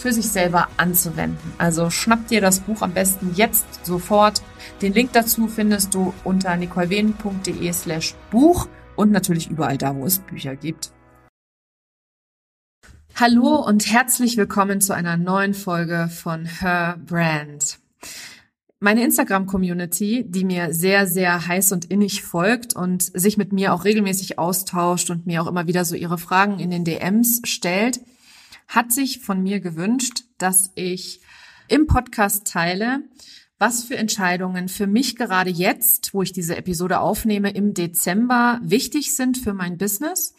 für sich selber anzuwenden. Also schnapp dir das Buch am besten jetzt sofort. Den Link dazu findest du unter nicolewenen.de slash Buch und natürlich überall da, wo es Bücher gibt. Hallo und herzlich willkommen zu einer neuen Folge von Her Brand. Meine Instagram-Community, die mir sehr, sehr heiß und innig folgt und sich mit mir auch regelmäßig austauscht und mir auch immer wieder so ihre Fragen in den DMs stellt, hat sich von mir gewünscht, dass ich im Podcast teile, was für Entscheidungen für mich gerade jetzt, wo ich diese Episode aufnehme, im Dezember wichtig sind für mein Business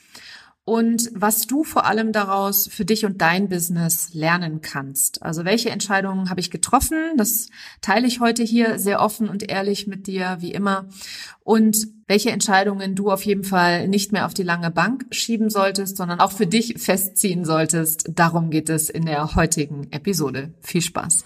und was du vor allem daraus für dich und dein Business lernen kannst. Also welche Entscheidungen habe ich getroffen? Das teile ich heute hier sehr offen und ehrlich mit dir, wie immer. Und welche Entscheidungen du auf jeden Fall nicht mehr auf die lange Bank schieben solltest, sondern auch für dich festziehen solltest. Darum geht es in der heutigen Episode. Viel Spaß.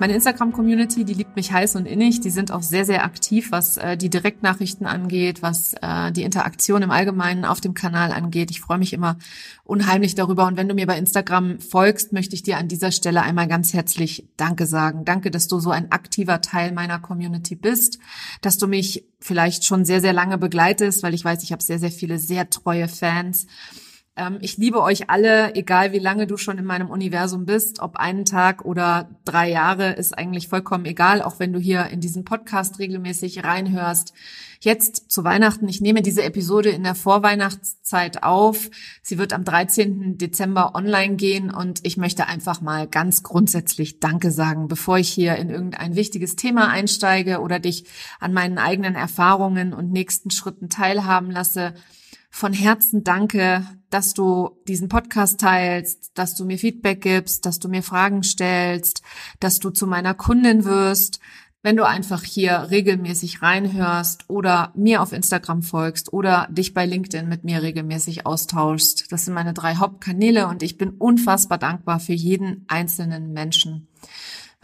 Meine Instagram-Community, die liebt mich heiß und innig. Die sind auch sehr, sehr aktiv, was äh, die Direktnachrichten angeht, was äh, die Interaktion im Allgemeinen auf dem Kanal angeht. Ich freue mich immer unheimlich darüber. Und wenn du mir bei Instagram folgst, möchte ich dir an dieser Stelle einmal ganz herzlich Danke sagen. Danke, dass du so ein aktiver Teil meiner Community bist, dass du mich vielleicht schon sehr, sehr lange begleitest, weil ich weiß, ich habe sehr, sehr viele sehr treue Fans. Ähm, ich liebe euch alle, egal wie lange du schon in meinem Universum bist, ob einen Tag oder drei Jahre, ist eigentlich vollkommen egal, auch wenn du hier in diesen Podcast regelmäßig reinhörst. Jetzt zu Weihnachten, ich nehme diese Episode in der Vorweihnachtszeit auf. Sie wird am 13. Dezember online gehen und ich möchte einfach mal ganz grundsätzlich Danke sagen, bevor ich hier in irgendein wichtiges Thema einsteige oder dich an meinen eigenen Erfahrungen und nächsten Schritten teilhaben lasse von Herzen danke, dass du diesen Podcast teilst, dass du mir Feedback gibst, dass du mir Fragen stellst, dass du zu meiner Kundin wirst, wenn du einfach hier regelmäßig reinhörst oder mir auf Instagram folgst oder dich bei LinkedIn mit mir regelmäßig austauschst. Das sind meine drei Hauptkanäle und ich bin unfassbar dankbar für jeden einzelnen Menschen.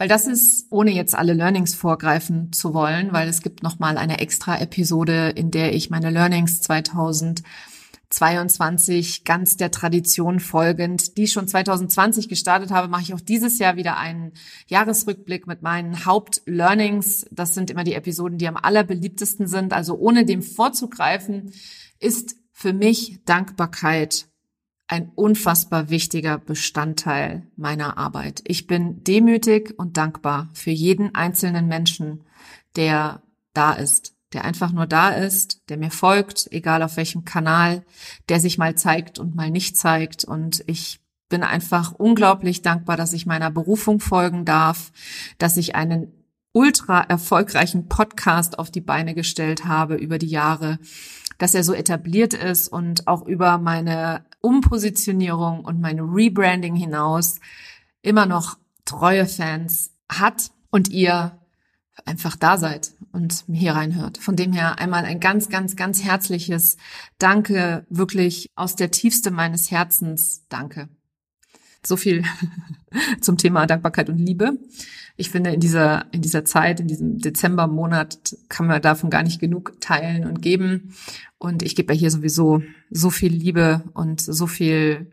Weil das ist, ohne jetzt alle Learnings vorgreifen zu wollen, weil es gibt nochmal eine extra Episode, in der ich meine Learnings 2022 ganz der Tradition folgend, die ich schon 2020 gestartet habe, mache ich auch dieses Jahr wieder einen Jahresrückblick mit meinen Hauptlearnings. Das sind immer die Episoden, die am allerbeliebtesten sind. Also ohne dem vorzugreifen, ist für mich Dankbarkeit ein unfassbar wichtiger Bestandteil meiner Arbeit. Ich bin demütig und dankbar für jeden einzelnen Menschen, der da ist, der einfach nur da ist, der mir folgt, egal auf welchem Kanal, der sich mal zeigt und mal nicht zeigt. Und ich bin einfach unglaublich dankbar, dass ich meiner Berufung folgen darf, dass ich einen ultra erfolgreichen Podcast auf die Beine gestellt habe über die Jahre, dass er so etabliert ist und auch über meine Umpositionierung und mein Rebranding hinaus immer noch treue Fans hat und ihr einfach da seid und hier reinhört. Von dem her einmal ein ganz, ganz, ganz herzliches Danke, wirklich aus der Tiefste meines Herzens Danke. So viel zum Thema Dankbarkeit und Liebe. Ich finde, in dieser, in dieser Zeit, in diesem Dezembermonat kann man davon gar nicht genug teilen und geben. Und ich gebe ja hier sowieso so viel Liebe und so viel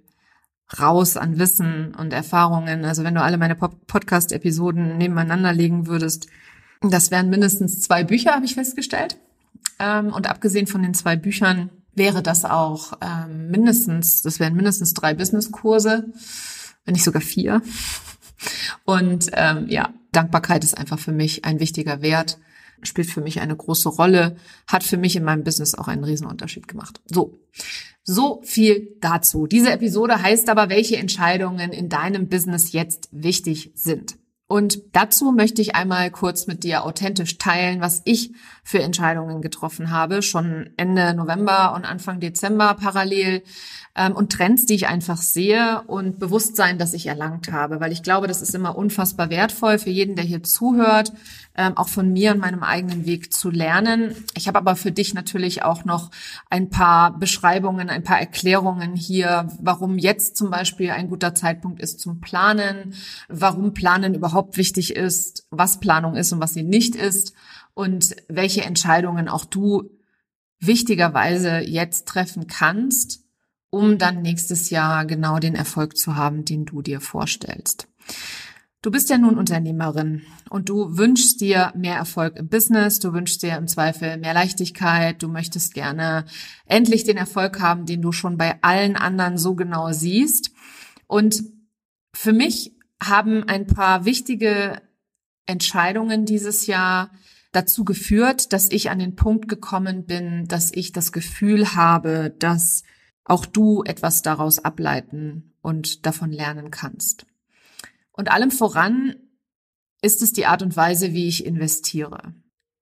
raus an Wissen und Erfahrungen. Also wenn du alle meine Podcast-Episoden nebeneinander legen würdest, das wären mindestens zwei Bücher, habe ich festgestellt. Ähm, und abgesehen von den zwei Büchern wäre das auch ähm, mindestens, das wären mindestens drei Business-Kurse wenn nicht sogar vier. Und ähm, ja, Dankbarkeit ist einfach für mich ein wichtiger Wert, spielt für mich eine große Rolle, hat für mich in meinem Business auch einen Riesenunterschied gemacht. So, so viel dazu. Diese Episode heißt aber, welche Entscheidungen in deinem Business jetzt wichtig sind. Und dazu möchte ich einmal kurz mit dir authentisch teilen, was ich für Entscheidungen getroffen habe, schon Ende November und Anfang Dezember parallel ähm, und Trends, die ich einfach sehe und Bewusstsein, das ich erlangt habe, weil ich glaube, das ist immer unfassbar wertvoll für jeden, der hier zuhört, ähm, auch von mir und meinem eigenen Weg zu lernen. Ich habe aber für dich natürlich auch noch ein paar Beschreibungen, ein paar Erklärungen hier, warum jetzt zum Beispiel ein guter Zeitpunkt ist zum Planen, warum Planen überhaupt wichtig ist, was Planung ist und was sie nicht ist und welche Entscheidungen auch du wichtigerweise jetzt treffen kannst, um dann nächstes Jahr genau den Erfolg zu haben, den du dir vorstellst. Du bist ja nun Unternehmerin und du wünschst dir mehr Erfolg im Business, du wünschst dir im Zweifel mehr Leichtigkeit, du möchtest gerne endlich den Erfolg haben, den du schon bei allen anderen so genau siehst. Und für mich haben ein paar wichtige Entscheidungen dieses Jahr dazu geführt, dass ich an den Punkt gekommen bin, dass ich das Gefühl habe, dass auch du etwas daraus ableiten und davon lernen kannst. Und allem voran ist es die Art und Weise, wie ich investiere.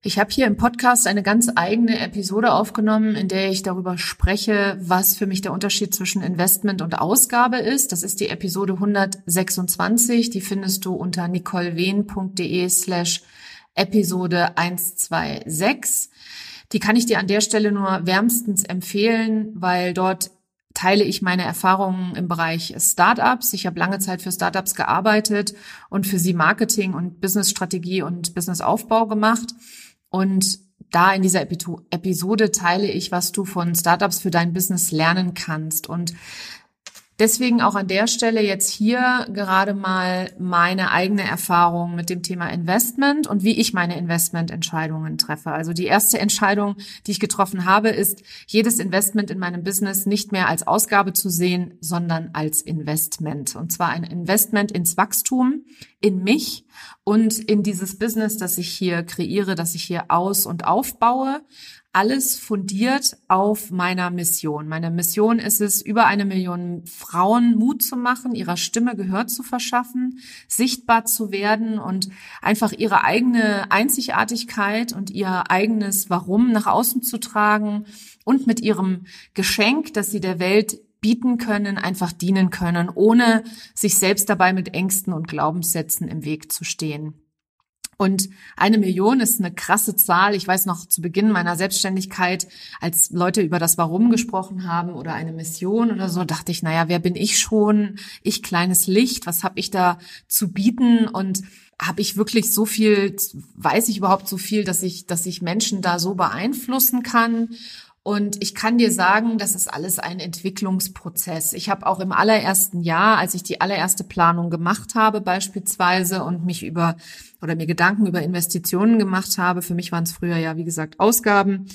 Ich habe hier im Podcast eine ganz eigene Episode aufgenommen, in der ich darüber spreche, was für mich der Unterschied zwischen Investment und Ausgabe ist. Das ist die Episode 126. Die findest du unter nicolewehn.de slash Episode 126. Die kann ich dir an der Stelle nur wärmstens empfehlen, weil dort teile ich meine Erfahrungen im Bereich Startups. Ich habe lange Zeit für Startups gearbeitet und für sie Marketing und Businessstrategie und Businessaufbau gemacht. Und da in dieser Episode teile ich, was du von Startups für dein Business lernen kannst. Und Deswegen auch an der Stelle jetzt hier gerade mal meine eigene Erfahrung mit dem Thema Investment und wie ich meine Investmententscheidungen treffe. Also die erste Entscheidung, die ich getroffen habe, ist, jedes Investment in meinem Business nicht mehr als Ausgabe zu sehen, sondern als Investment. Und zwar ein Investment ins Wachstum, in mich und in dieses Business, das ich hier kreiere, das ich hier aus- und aufbaue alles fundiert auf meiner Mission. Meine Mission ist es, über eine Million Frauen Mut zu machen, ihrer Stimme Gehör zu verschaffen, sichtbar zu werden und einfach ihre eigene Einzigartigkeit und ihr eigenes Warum nach außen zu tragen und mit ihrem Geschenk, das sie der Welt bieten können, einfach dienen können, ohne sich selbst dabei mit Ängsten und Glaubenssätzen im Weg zu stehen. Und eine Million ist eine krasse Zahl. Ich weiß noch zu Beginn meiner Selbstständigkeit, als Leute über das Warum gesprochen haben oder eine Mission oder so, dachte ich, naja, wer bin ich schon? Ich kleines Licht, was habe ich da zu bieten? Und habe ich wirklich so viel, weiß ich überhaupt so viel, dass ich, dass ich Menschen da so beeinflussen kann? Und ich kann dir sagen, das ist alles ein Entwicklungsprozess. Ich habe auch im allerersten Jahr, als ich die allererste Planung gemacht habe beispielsweise und mich über oder mir Gedanken über Investitionen gemacht habe, für mich waren es früher ja, wie gesagt, Ausgaben,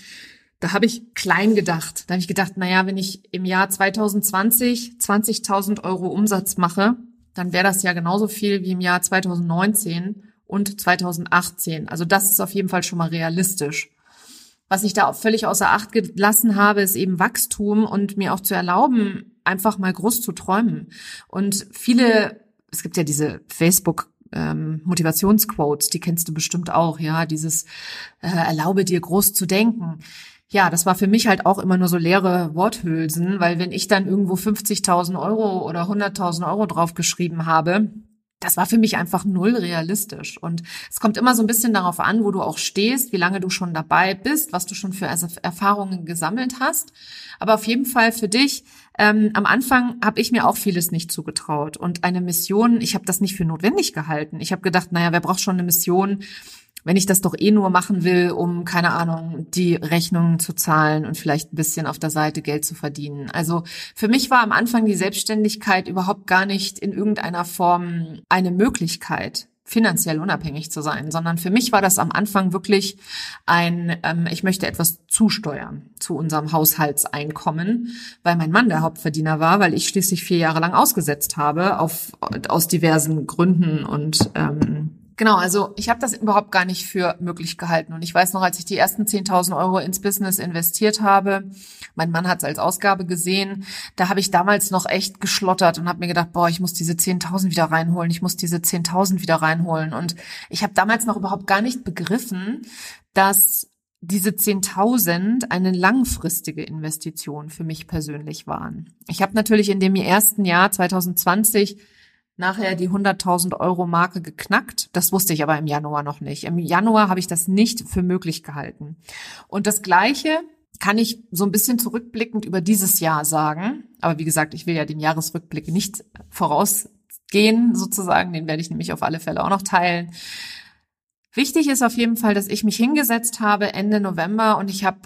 da habe ich klein gedacht. Da habe ich gedacht, naja, wenn ich im Jahr 2020 20.000 Euro Umsatz mache, dann wäre das ja genauso viel wie im Jahr 2019 und 2018. Also das ist auf jeden Fall schon mal realistisch. Was ich da auch völlig außer Acht gelassen habe, ist eben Wachstum und mir auch zu erlauben, einfach mal groß zu träumen. Und viele, es gibt ja diese Facebook ähm, Motivationsquotes, die kennst du bestimmt auch, ja, dieses äh, erlaube dir groß zu denken. Ja, das war für mich halt auch immer nur so leere Worthülsen, weil wenn ich dann irgendwo 50.000 Euro oder 100.000 Euro draufgeschrieben habe, das war für mich einfach null realistisch. Und es kommt immer so ein bisschen darauf an, wo du auch stehst, wie lange du schon dabei bist, was du schon für Erfahrungen gesammelt hast. Aber auf jeden Fall für dich, ähm, am Anfang habe ich mir auch vieles nicht zugetraut. Und eine Mission, ich habe das nicht für notwendig gehalten. Ich habe gedacht, naja, wer braucht schon eine Mission, wenn ich das doch eh nur machen will, um, keine Ahnung, die Rechnungen zu zahlen und vielleicht ein bisschen auf der Seite Geld zu verdienen. Also für mich war am Anfang die Selbstständigkeit überhaupt gar nicht in irgendeiner Form eine Möglichkeit finanziell unabhängig zu sein, sondern für mich war das am Anfang wirklich ein, ähm, ich möchte etwas zusteuern zu unserem Haushaltseinkommen, weil mein Mann der Hauptverdiener war, weil ich schließlich vier Jahre lang ausgesetzt habe auf aus diversen Gründen und ähm, Genau, also ich habe das überhaupt gar nicht für möglich gehalten. Und ich weiß noch, als ich die ersten 10.000 Euro ins Business investiert habe, mein Mann hat es als Ausgabe gesehen, da habe ich damals noch echt geschlottert und habe mir gedacht, boah, ich muss diese 10.000 wieder reinholen, ich muss diese 10.000 wieder reinholen. Und ich habe damals noch überhaupt gar nicht begriffen, dass diese 10.000 eine langfristige Investition für mich persönlich waren. Ich habe natürlich in dem ersten Jahr 2020 nachher die 100.000 Euro Marke geknackt. Das wusste ich aber im Januar noch nicht. Im Januar habe ich das nicht für möglich gehalten. Und das Gleiche kann ich so ein bisschen zurückblickend über dieses Jahr sagen. Aber wie gesagt, ich will ja den Jahresrückblick nicht vorausgehen, sozusagen. Den werde ich nämlich auf alle Fälle auch noch teilen. Wichtig ist auf jeden Fall, dass ich mich hingesetzt habe Ende November und ich habe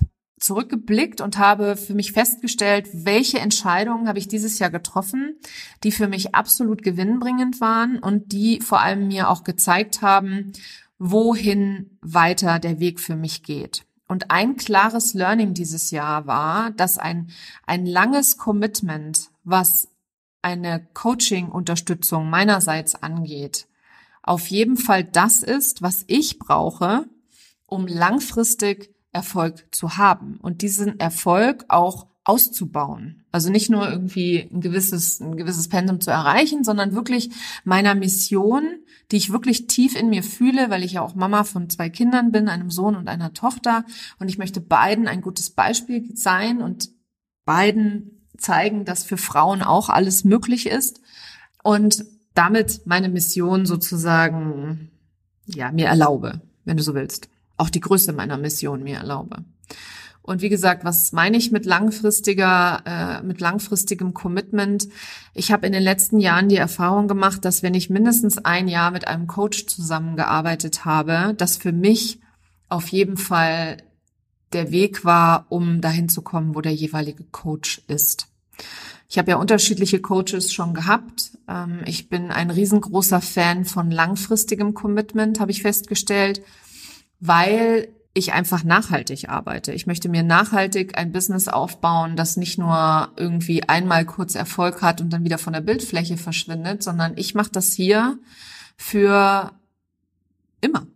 zurückgeblickt und habe für mich festgestellt, welche Entscheidungen habe ich dieses Jahr getroffen, die für mich absolut gewinnbringend waren und die vor allem mir auch gezeigt haben, wohin weiter der Weg für mich geht. Und ein klares Learning dieses Jahr war, dass ein, ein langes Commitment, was eine Coaching-Unterstützung meinerseits angeht, auf jeden Fall das ist, was ich brauche, um langfristig Erfolg zu haben und diesen Erfolg auch auszubauen. Also nicht nur irgendwie ein gewisses, ein gewisses Pensum zu erreichen, sondern wirklich meiner Mission, die ich wirklich tief in mir fühle, weil ich ja auch Mama von zwei Kindern bin, einem Sohn und einer Tochter. Und ich möchte beiden ein gutes Beispiel sein und beiden zeigen, dass für Frauen auch alles möglich ist. Und damit meine Mission sozusagen, ja, mir erlaube, wenn du so willst auch die Größe meiner Mission mir erlaube. Und wie gesagt, was meine ich mit langfristiger, äh, mit langfristigem Commitment? Ich habe in den letzten Jahren die Erfahrung gemacht, dass wenn ich mindestens ein Jahr mit einem Coach zusammengearbeitet habe, das für mich auf jeden Fall der Weg war, um dahin zu kommen, wo der jeweilige Coach ist. Ich habe ja unterschiedliche Coaches schon gehabt. Ähm, ich bin ein riesengroßer Fan von langfristigem Commitment, habe ich festgestellt, weil ich einfach nachhaltig arbeite. Ich möchte mir nachhaltig ein Business aufbauen, das nicht nur irgendwie einmal kurz Erfolg hat und dann wieder von der Bildfläche verschwindet, sondern ich mache das hier für immer.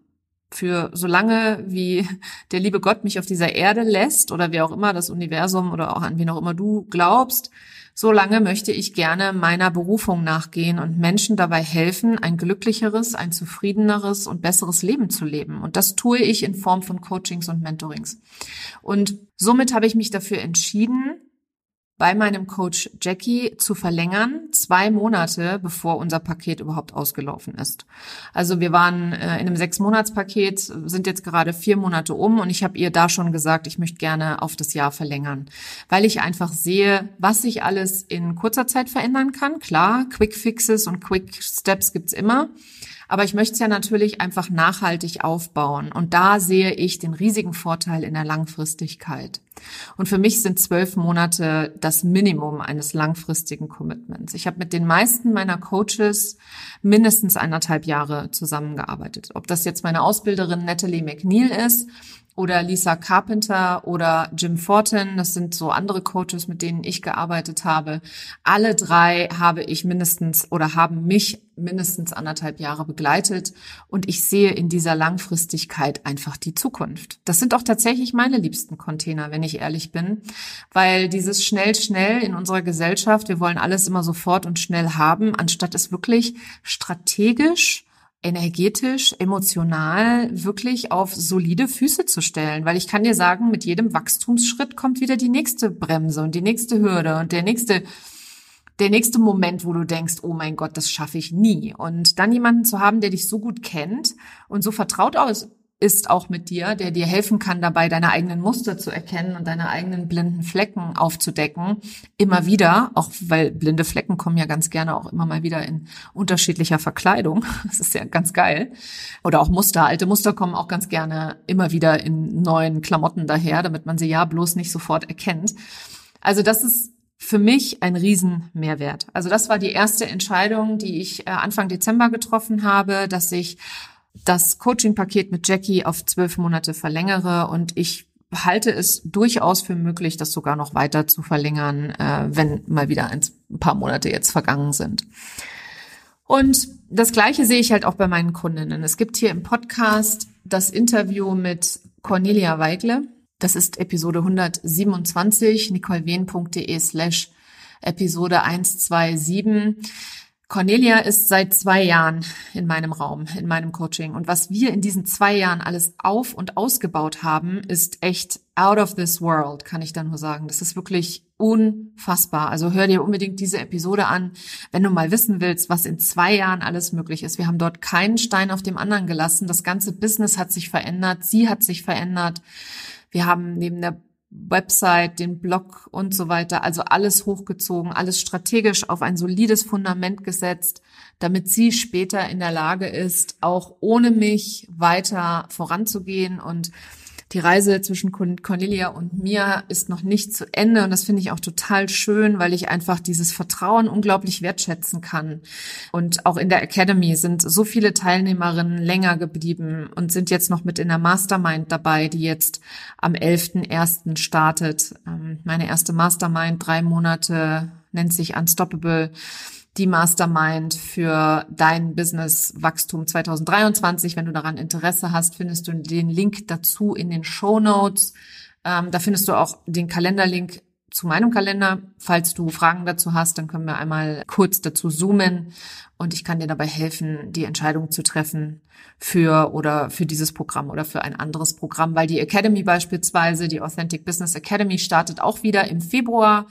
Für so lange, wie der liebe Gott mich auf dieser Erde lässt oder wie auch immer das Universum oder auch an wen auch immer du glaubst, so lange möchte ich gerne meiner Berufung nachgehen und Menschen dabei helfen, ein glücklicheres, ein zufriedeneres und besseres Leben zu leben. Und das tue ich in Form von Coachings und Mentorings. Und somit habe ich mich dafür entschieden, bei meinem Coach Jackie zu verlängern, zwei Monate bevor unser Paket überhaupt ausgelaufen ist. Also wir waren äh, in einem Sechs-Monats-Paket, sind jetzt gerade vier Monate um und ich habe ihr da schon gesagt, ich möchte gerne auf das Jahr verlängern, weil ich einfach sehe, was sich alles in kurzer Zeit verändern kann. Klar, Quick Fixes und Quick Steps gibt's immer. Aber ich möchte es ja natürlich einfach nachhaltig aufbauen. Und da sehe ich den riesigen Vorteil in der Langfristigkeit. Und für mich sind zwölf Monate das Minimum eines langfristigen Commitments. Ich habe mit den meisten meiner Coaches mindestens eineinhalb Jahre zusammengearbeitet. Ob das jetzt meine Ausbilderin Natalie McNeil ist oder Lisa Carpenter oder Jim Fortin. Das sind so andere Coaches, mit denen ich gearbeitet habe. Alle drei habe ich mindestens oder haben mich mindestens anderthalb Jahre begleitet und ich sehe in dieser Langfristigkeit einfach die Zukunft. Das sind auch tatsächlich meine liebsten Container, wenn ich ehrlich bin, weil dieses schnell, schnell in unserer Gesellschaft, wir wollen alles immer sofort und schnell haben, anstatt es wirklich strategisch energetisch, emotional wirklich auf solide Füße zu stellen. Weil ich kann dir sagen, mit jedem Wachstumsschritt kommt wieder die nächste Bremse und die nächste Hürde und der nächste, der nächste Moment, wo du denkst, oh mein Gott, das schaffe ich nie. Und dann jemanden zu haben, der dich so gut kennt und so vertraut aus, ist auch mit dir, der dir helfen kann, dabei deine eigenen Muster zu erkennen und deine eigenen blinden Flecken aufzudecken. Immer wieder, auch weil blinde Flecken kommen ja ganz gerne auch immer mal wieder in unterschiedlicher Verkleidung. Das ist ja ganz geil. Oder auch Muster. Alte Muster kommen auch ganz gerne immer wieder in neuen Klamotten daher, damit man sie ja bloß nicht sofort erkennt. Also das ist für mich ein Riesenmehrwert. Also das war die erste Entscheidung, die ich äh, Anfang Dezember getroffen habe, dass ich das Coaching-Paket mit Jackie auf zwölf Monate verlängere und ich halte es durchaus für möglich, das sogar noch weiter zu verlängern, äh, wenn mal wieder ein paar Monate jetzt vergangen sind. Und das Gleiche sehe ich halt auch bei meinen Kundinnen. Es gibt hier im Podcast das Interview mit Cornelia Weigle. Das ist Episode 127, nicolewehn.de slash Episode 127. Cornelia ist seit zwei Jahren in meinem Raum, in meinem Coaching. Und was wir in diesen zwei Jahren alles auf und ausgebaut haben, ist echt out of this world, kann ich da nur sagen. Das ist wirklich unfassbar. Also hör dir unbedingt diese Episode an, wenn du mal wissen willst, was in zwei Jahren alles möglich ist. Wir haben dort keinen Stein auf dem anderen gelassen. Das ganze Business hat sich verändert. Sie hat sich verändert. Wir haben neben der Website, den Blog und so weiter, also alles hochgezogen, alles strategisch auf ein solides Fundament gesetzt, damit sie später in der Lage ist, auch ohne mich weiter voranzugehen und die Reise zwischen Cornelia und mir ist noch nicht zu Ende und das finde ich auch total schön, weil ich einfach dieses Vertrauen unglaublich wertschätzen kann. Und auch in der Academy sind so viele Teilnehmerinnen länger geblieben und sind jetzt noch mit in der Mastermind dabei, die jetzt am 11.01. startet. Ähm, meine erste Mastermind, drei Monate, nennt sich Unstoppable die Mastermind für dein Business Wachstum 2023. Wenn du daran Interesse hast, findest du den Link dazu in den Show Notes. Ähm, da findest du auch den Kalenderlink zu meinem Kalender. Falls du Fragen dazu hast, dann können wir einmal kurz dazu zoomen und ich kann dir dabei helfen, die Entscheidung zu treffen für oder für dieses Programm oder für ein anderes Programm, weil die Academy beispielsweise, die Authentic Business Academy startet auch wieder im Februar.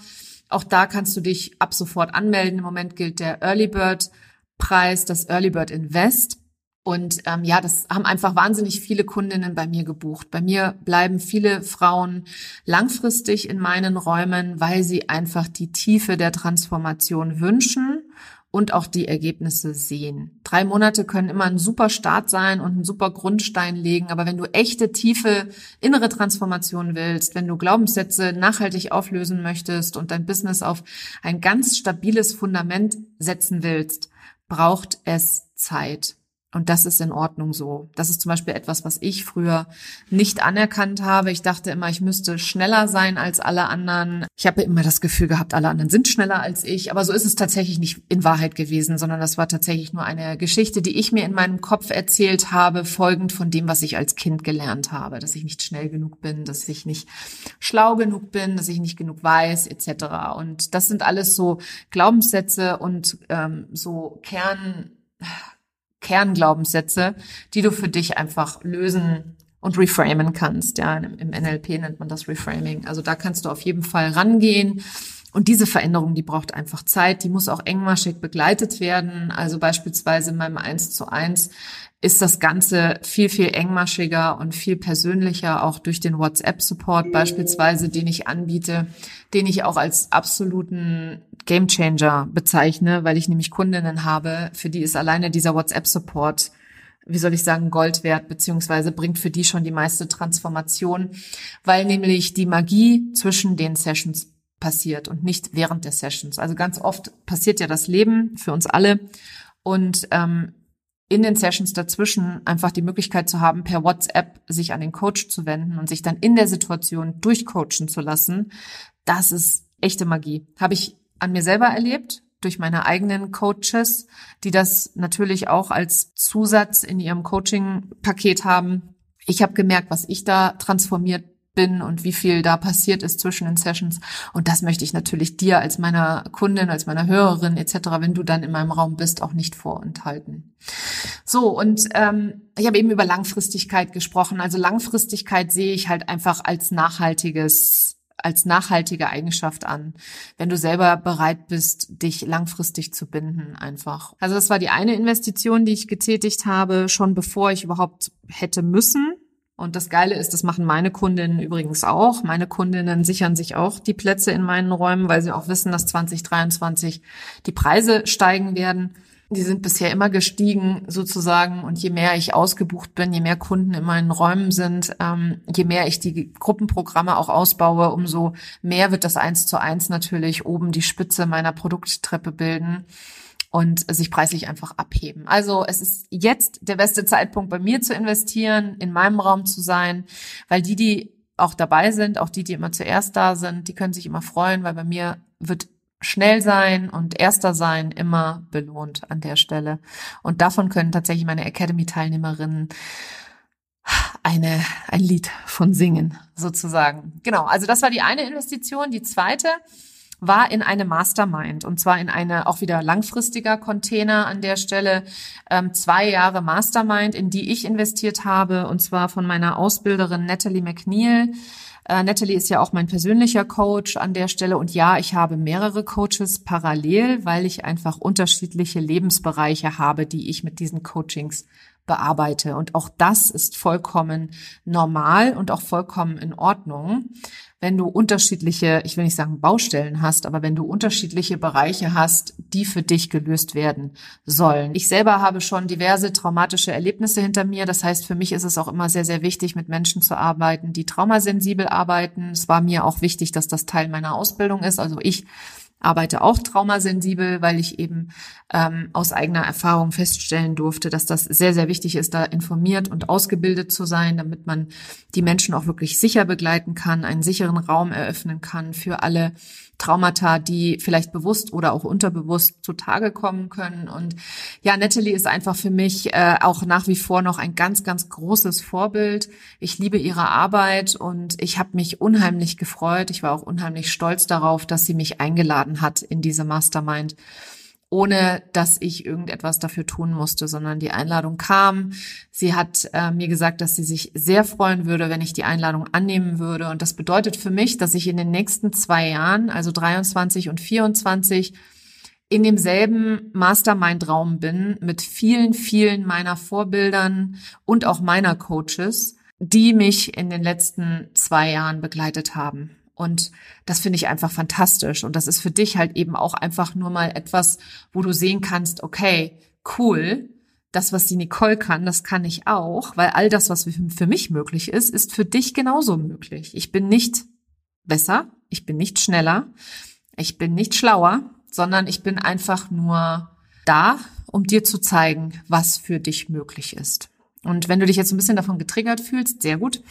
Auch da kannst du dich ab sofort anmelden. Im Moment gilt der Early Bird Preis, das Early Bird Invest. Und ähm, ja, das haben einfach wahnsinnig viele Kundinnen bei mir gebucht. Bei mir bleiben viele Frauen langfristig in meinen Räumen, weil sie einfach die Tiefe der Transformation wünschen und auch die Ergebnisse sehen. Drei Monate können immer ein super Start sein und ein super Grundstein legen, aber wenn du echte, tiefe innere Transformation willst, wenn du Glaubenssätze nachhaltig auflösen möchtest und dein Business auf ein ganz stabiles Fundament setzen willst, braucht es Zeit. Und das ist in Ordnung so. Das ist zum Beispiel etwas, was ich früher nicht anerkannt habe. Ich dachte immer, ich müsste schneller sein als alle anderen. Ich habe immer das Gefühl gehabt, alle anderen sind schneller als ich. Aber so ist es tatsächlich nicht in Wahrheit gewesen, sondern das war tatsächlich nur eine Geschichte, die ich mir in meinem Kopf erzählt habe, folgend von dem, was ich als Kind gelernt habe. Dass ich nicht schnell genug bin, dass ich nicht schlau genug bin, dass ich nicht genug weiß, etc. Und das sind alles so Glaubenssätze und ähm, so Kern Kernglaubenssätze, die du für dich einfach lösen und reframen kannst. Ja, im NLP nennt man das Reframing. Also da kannst du auf jeden Fall rangehen. Und diese Veränderung, die braucht einfach Zeit, die muss auch engmaschig begleitet werden. Also beispielsweise in meinem 1 zu 1 ist das Ganze viel, viel engmaschiger und viel persönlicher, auch durch den WhatsApp-Support beispielsweise, den ich anbiete, den ich auch als absoluten Gamechanger bezeichne, weil ich nämlich Kundinnen habe, für die ist alleine dieser WhatsApp-Support wie soll ich sagen, Gold wert, beziehungsweise bringt für die schon die meiste Transformation, weil nämlich die Magie zwischen den Sessions passiert und nicht während der Sessions. Also ganz oft passiert ja das Leben für uns alle und ähm, in den Sessions dazwischen einfach die Möglichkeit zu haben, per WhatsApp sich an den Coach zu wenden und sich dann in der Situation durchcoachen zu lassen, das ist echte Magie. Habe ich an mir selber erlebt, durch meine eigenen Coaches, die das natürlich auch als Zusatz in ihrem Coaching-Paket haben. Ich habe gemerkt, was ich da transformiert bin und wie viel da passiert ist zwischen den Sessions. Und das möchte ich natürlich dir als meiner Kundin, als meiner Hörerin etc., wenn du dann in meinem Raum bist, auch nicht vorenthalten. So, und ähm, ich habe eben über Langfristigkeit gesprochen. Also Langfristigkeit sehe ich halt einfach als nachhaltiges als nachhaltige Eigenschaft an, wenn du selber bereit bist, dich langfristig zu binden einfach. Also das war die eine Investition, die ich getätigt habe, schon bevor ich überhaupt hätte müssen. Und das Geile ist, das machen meine Kundinnen übrigens auch. Meine Kundinnen sichern sich auch die Plätze in meinen Räumen, weil sie auch wissen, dass 2023 die Preise steigen werden. Die sind bisher immer gestiegen sozusagen und je mehr ich ausgebucht bin, je mehr Kunden in meinen Räumen sind, ähm, je mehr ich die Gruppenprogramme auch ausbaue, umso mehr wird das eins zu eins natürlich oben die Spitze meiner Produkttreppe bilden und sich preislich einfach abheben. Also es ist jetzt der beste Zeitpunkt bei mir zu investieren, in meinem Raum zu sein, weil die, die auch dabei sind, auch die, die immer zuerst da sind, die können sich immer freuen, weil bei mir wird schnell sein und erster sein immer belohnt an der Stelle. Und davon können tatsächlich meine Academy-Teilnehmerinnen eine, ein Lied von singen, sozusagen. Genau. Also das war die eine Investition. Die zweite war in eine Mastermind und zwar in eine auch wieder langfristiger Container an der Stelle ähm, zwei Jahre Mastermind, in die ich investiert habe und zwar von meiner Ausbilderin Natalie McNeil. Äh, Natalie ist ja auch mein persönlicher Coach an der Stelle und ja, ich habe mehrere Coaches parallel, weil ich einfach unterschiedliche Lebensbereiche habe, die ich mit diesen Coachings bearbeite. Und auch das ist vollkommen normal und auch vollkommen in Ordnung wenn du unterschiedliche, ich will nicht sagen Baustellen hast, aber wenn du unterschiedliche Bereiche hast, die für dich gelöst werden sollen. Ich selber habe schon diverse traumatische Erlebnisse hinter mir. Das heißt, für mich ist es auch immer sehr, sehr wichtig, mit Menschen zu arbeiten, die traumasensibel arbeiten. Es war mir auch wichtig, dass das Teil meiner Ausbildung ist. Also ich arbeite auch traumasensibel, weil ich eben ähm, aus eigener Erfahrung feststellen durfte, dass das sehr, sehr wichtig ist, da informiert und ausgebildet zu sein, damit man die Menschen auch wirklich sicher begleiten kann, einen sicheren Raum eröffnen kann für alle Traumata, die vielleicht bewusst oder auch unterbewusst zutage kommen können. Und ja, Natalie ist einfach für mich äh, auch nach wie vor noch ein ganz, ganz großes Vorbild. Ich liebe ihre Arbeit und ich habe mich unheimlich gefreut. Ich war auch unheimlich stolz darauf, dass sie mich eingeladen hat in diese Mastermind ohne dass ich irgendetwas dafür tun musste, sondern die Einladung kam. Sie hat äh, mir gesagt, dass sie sich sehr freuen würde, wenn ich die Einladung annehmen würde. Und das bedeutet für mich, dass ich in den nächsten zwei Jahren, also 23 und 24, in demselben Mastermind-Raum bin mit vielen, vielen meiner Vorbildern und auch meiner Coaches, die mich in den letzten zwei Jahren begleitet haben. Und das finde ich einfach fantastisch. Und das ist für dich halt eben auch einfach nur mal etwas, wo du sehen kannst, okay, cool, das, was die Nicole kann, das kann ich auch, weil all das, was für mich möglich ist, ist für dich genauso möglich. Ich bin nicht besser, ich bin nicht schneller, ich bin nicht schlauer, sondern ich bin einfach nur da, um dir zu zeigen, was für dich möglich ist. Und wenn du dich jetzt ein bisschen davon getriggert fühlst, sehr gut,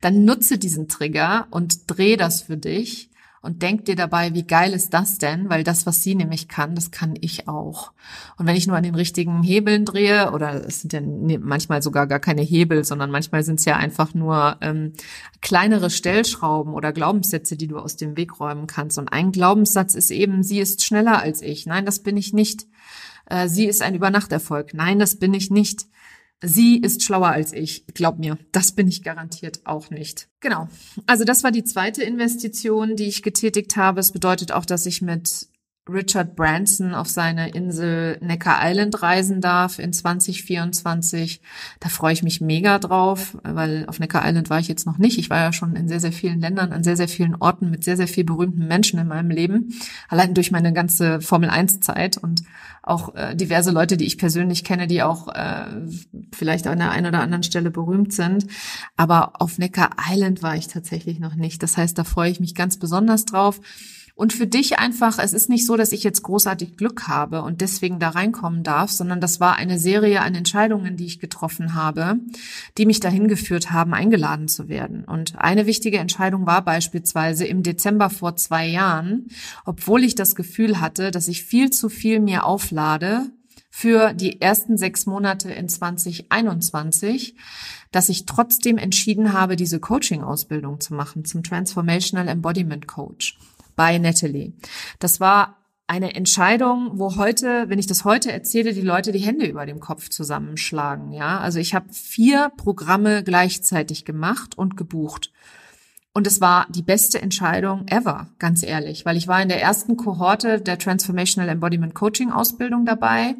dann nutze diesen Trigger und dreh das für dich und denk dir dabei, wie geil ist das denn? Weil das, was sie nämlich kann, das kann ich auch. Und wenn ich nur an den richtigen Hebeln drehe, oder es sind ja manchmal sogar gar keine Hebel, sondern manchmal sind es ja einfach nur ähm, kleinere Stellschrauben oder Glaubenssätze, die du aus dem Weg räumen kannst. Und ein Glaubenssatz ist eben, sie ist schneller als ich. Nein, das bin ich nicht. Äh, sie ist ein Übernachterfolg. Nein, das bin ich nicht. Sie ist schlauer als ich. Glaub mir, das bin ich garantiert auch nicht. Genau. Also das war die zweite Investition, die ich getätigt habe. Es bedeutet auch, dass ich mit Richard Branson auf seine Insel Necker Island reisen darf in 2024. Da freue ich mich mega drauf, weil auf Necker Island war ich jetzt noch nicht. Ich war ja schon in sehr, sehr vielen Ländern, an sehr, sehr vielen Orten mit sehr, sehr viel berühmten Menschen in meinem Leben. Allein durch meine ganze Formel 1 Zeit und auch äh, diverse Leute, die ich persönlich kenne, die auch äh, vielleicht an der einen oder anderen Stelle berühmt sind. Aber auf Necker Island war ich tatsächlich noch nicht. Das heißt, da freue ich mich ganz besonders drauf. Und für dich einfach, es ist nicht so, dass ich jetzt großartig Glück habe und deswegen da reinkommen darf, sondern das war eine Serie an Entscheidungen, die ich getroffen habe, die mich dahin geführt haben, eingeladen zu werden. Und eine wichtige Entscheidung war beispielsweise im Dezember vor zwei Jahren, obwohl ich das Gefühl hatte, dass ich viel zu viel mir auflade, für die ersten sechs Monate in 2021, dass ich trotzdem entschieden habe, diese Coaching-Ausbildung zu machen zum Transformational Embodiment Coach bei Natalie. Das war eine Entscheidung, wo heute, wenn ich das heute erzähle, die Leute die Hände über dem Kopf zusammenschlagen. Ja, also ich habe vier Programme gleichzeitig gemacht und gebucht. Und es war die beste Entscheidung ever, ganz ehrlich, weil ich war in der ersten Kohorte der Transformational Embodiment Coaching Ausbildung dabei.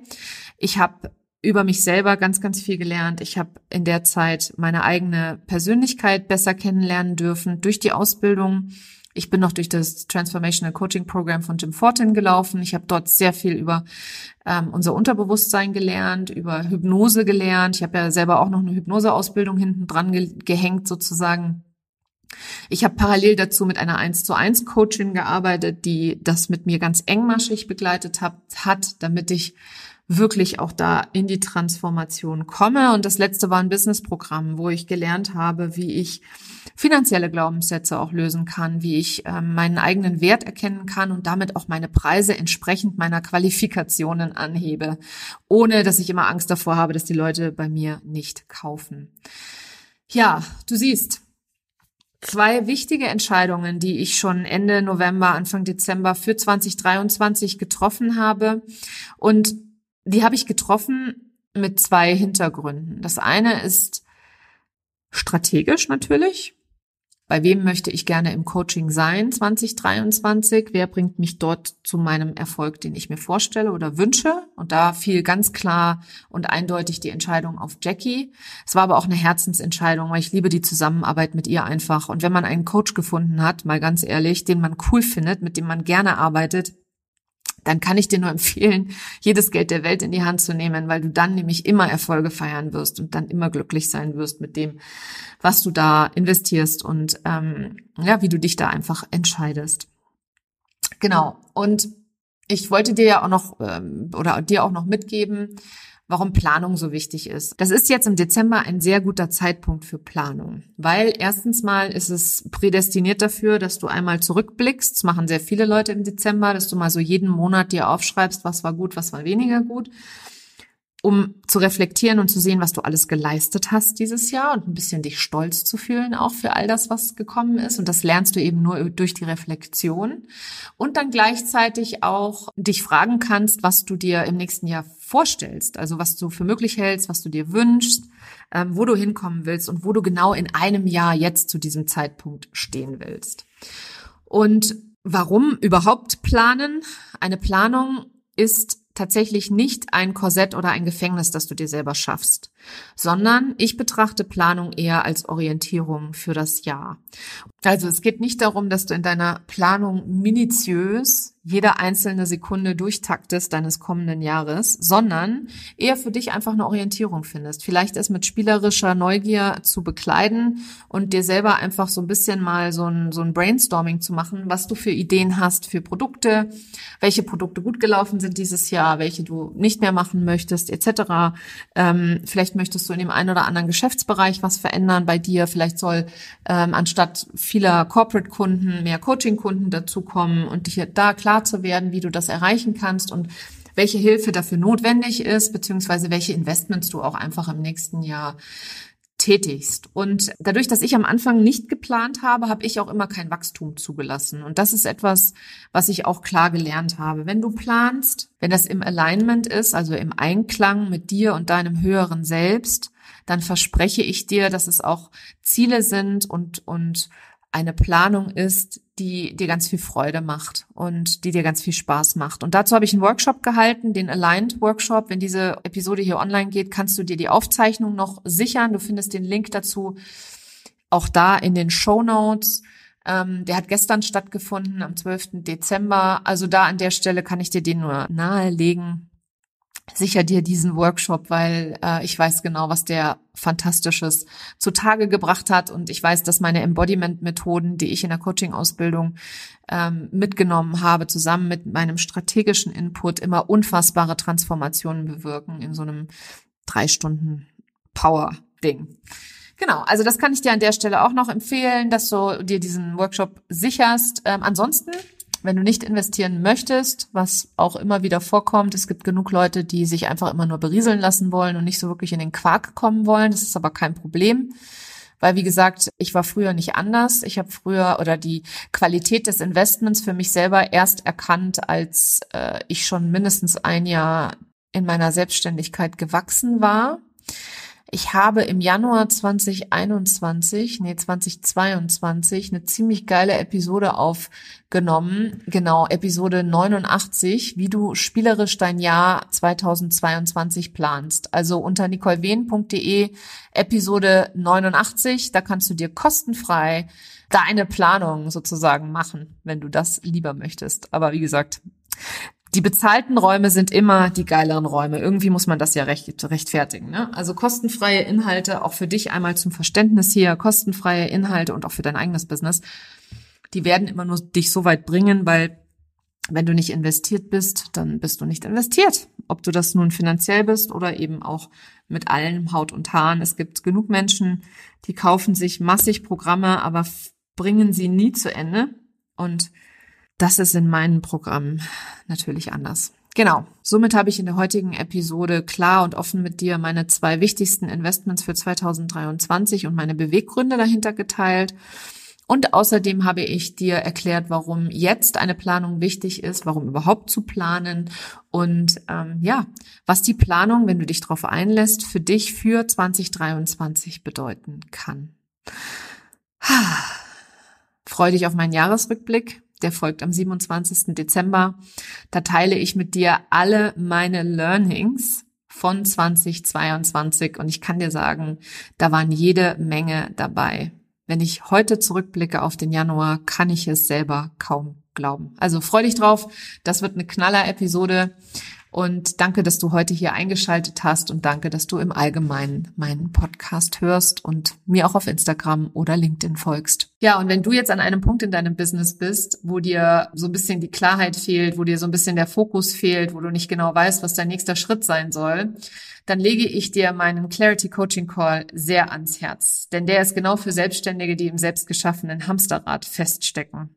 Ich habe über mich selber ganz, ganz viel gelernt. Ich habe in der Zeit meine eigene Persönlichkeit besser kennenlernen dürfen durch die Ausbildung ich bin noch durch das Transformational Coaching Program von Jim Fortin gelaufen. Ich habe dort sehr viel über ähm, unser Unterbewusstsein gelernt, über Hypnose gelernt. Ich habe ja selber auch noch eine Hypnoseausbildung hinten dran ge gehängt sozusagen. Ich habe parallel dazu mit einer 1 zu 1 Coaching gearbeitet, die das mit mir ganz engmaschig begleitet hat, hat damit ich wirklich auch da in die Transformation komme. Und das letzte war ein Businessprogramm, wo ich gelernt habe, wie ich finanzielle Glaubenssätze auch lösen kann, wie ich äh, meinen eigenen Wert erkennen kann und damit auch meine Preise entsprechend meiner Qualifikationen anhebe, ohne dass ich immer Angst davor habe, dass die Leute bei mir nicht kaufen. Ja, du siehst, zwei wichtige Entscheidungen, die ich schon Ende November, Anfang Dezember für 2023 getroffen habe. Und die habe ich getroffen mit zwei Hintergründen. Das eine ist strategisch natürlich. Bei wem möchte ich gerne im Coaching sein 2023? Wer bringt mich dort zu meinem Erfolg, den ich mir vorstelle oder wünsche? Und da fiel ganz klar und eindeutig die Entscheidung auf Jackie. Es war aber auch eine Herzensentscheidung, weil ich liebe die Zusammenarbeit mit ihr einfach. Und wenn man einen Coach gefunden hat, mal ganz ehrlich, den man cool findet, mit dem man gerne arbeitet, dann kann ich dir nur empfehlen, jedes Geld der Welt in die Hand zu nehmen, weil du dann nämlich immer Erfolge feiern wirst und dann immer glücklich sein wirst mit dem, was du da investierst und ähm, ja, wie du dich da einfach entscheidest. Genau. Und ich wollte dir ja auch noch ähm, oder dir auch noch mitgeben, warum Planung so wichtig ist. Das ist jetzt im Dezember ein sehr guter Zeitpunkt für Planung, weil erstens mal ist es prädestiniert dafür, dass du einmal zurückblickst. Das machen sehr viele Leute im Dezember, dass du mal so jeden Monat dir aufschreibst, was war gut, was war weniger gut um zu reflektieren und zu sehen, was du alles geleistet hast dieses Jahr und ein bisschen dich stolz zu fühlen auch für all das, was gekommen ist. Und das lernst du eben nur durch die Reflexion. Und dann gleichzeitig auch dich fragen kannst, was du dir im nächsten Jahr vorstellst. Also was du für möglich hältst, was du dir wünschst, ähm, wo du hinkommen willst und wo du genau in einem Jahr jetzt zu diesem Zeitpunkt stehen willst. Und warum überhaupt planen? Eine Planung ist tatsächlich nicht ein Korsett oder ein Gefängnis, das du dir selber schaffst, sondern ich betrachte Planung eher als Orientierung für das Jahr. Also es geht nicht darum, dass du in deiner Planung minutiös jede einzelne Sekunde durchtaktest deines kommenden Jahres, sondern eher für dich einfach eine Orientierung findest. Vielleicht es mit spielerischer Neugier zu bekleiden und dir selber einfach so ein bisschen mal so ein, so ein Brainstorming zu machen, was du für Ideen hast für Produkte, welche Produkte gut gelaufen sind dieses Jahr, welche du nicht mehr machen möchtest, etc. Ähm, vielleicht möchtest du in dem einen oder anderen Geschäftsbereich was verändern bei dir. Vielleicht soll ähm, anstatt vieler Corporate-Kunden mehr Coaching-Kunden dazukommen und dich da klar zu werden, wie du das erreichen kannst und welche Hilfe dafür notwendig ist, beziehungsweise welche Investments du auch einfach im nächsten Jahr tätigst. Und dadurch, dass ich am Anfang nicht geplant habe, habe ich auch immer kein Wachstum zugelassen. Und das ist etwas, was ich auch klar gelernt habe. Wenn du planst, wenn das im Alignment ist, also im Einklang mit dir und deinem höheren Selbst, dann verspreche ich dir, dass es auch Ziele sind und, und eine Planung ist, die dir ganz viel Freude macht und die dir ganz viel Spaß macht. Und dazu habe ich einen Workshop gehalten, den Aligned Workshop. Wenn diese Episode hier online geht, kannst du dir die Aufzeichnung noch sichern. Du findest den Link dazu auch da in den Show Notes. Ähm, der hat gestern stattgefunden, am 12. Dezember. Also da an der Stelle kann ich dir den nur nahelegen sicher dir diesen Workshop, weil äh, ich weiß genau, was der Fantastisches zutage gebracht hat und ich weiß, dass meine Embodiment-Methoden, die ich in der Coaching-Ausbildung ähm, mitgenommen habe, zusammen mit meinem strategischen Input immer unfassbare Transformationen bewirken in so einem drei Stunden Power-Ding. Genau, also das kann ich dir an der Stelle auch noch empfehlen, dass du dir diesen Workshop sicherst. Ähm, ansonsten wenn du nicht investieren möchtest, was auch immer wieder vorkommt, es gibt genug Leute, die sich einfach immer nur berieseln lassen wollen und nicht so wirklich in den Quark kommen wollen. Das ist aber kein Problem. Weil, wie gesagt, ich war früher nicht anders. Ich habe früher oder die Qualität des Investments für mich selber erst erkannt, als äh, ich schon mindestens ein Jahr in meiner Selbstständigkeit gewachsen war. Ich habe im Januar 2021, nee, 2022 eine ziemlich geile Episode aufgenommen. Genau, Episode 89, wie du spielerisch dein Jahr 2022 planst. Also unter nicolewehn.de Episode 89, da kannst du dir kostenfrei deine Planung sozusagen machen, wenn du das lieber möchtest. Aber wie gesagt, die bezahlten Räume sind immer die geileren Räume. Irgendwie muss man das ja recht, rechtfertigen. Ne? Also kostenfreie Inhalte, auch für dich einmal zum Verständnis hier, kostenfreie Inhalte und auch für dein eigenes Business, die werden immer nur dich so weit bringen, weil wenn du nicht investiert bist, dann bist du nicht investiert. Ob du das nun finanziell bist oder eben auch mit allem Haut und Haaren. Es gibt genug Menschen, die kaufen sich massig Programme, aber bringen sie nie zu Ende. Und das ist in meinem Programm natürlich anders. Genau. Somit habe ich in der heutigen Episode klar und offen mit dir meine zwei wichtigsten Investments für 2023 und meine Beweggründe dahinter geteilt. Und außerdem habe ich dir erklärt, warum jetzt eine Planung wichtig ist, warum überhaupt zu planen und ähm, ja, was die Planung, wenn du dich darauf einlässt, für dich für 2023 bedeuten kann. Freu dich auf meinen Jahresrückblick der folgt am 27. Dezember. Da teile ich mit dir alle meine Learnings von 2022 und ich kann dir sagen, da waren jede Menge dabei. Wenn ich heute zurückblicke auf den Januar, kann ich es selber kaum glauben. Also freu dich drauf. Das wird eine Knaller-Episode. Und danke, dass du heute hier eingeschaltet hast und danke, dass du im Allgemeinen meinen Podcast hörst und mir auch auf Instagram oder LinkedIn folgst. Ja, und wenn du jetzt an einem Punkt in deinem Business bist, wo dir so ein bisschen die Klarheit fehlt, wo dir so ein bisschen der Fokus fehlt, wo du nicht genau weißt, was dein nächster Schritt sein soll, dann lege ich dir meinen Clarity Coaching Call sehr ans Herz. Denn der ist genau für Selbstständige, die im selbstgeschaffenen Hamsterrad feststecken.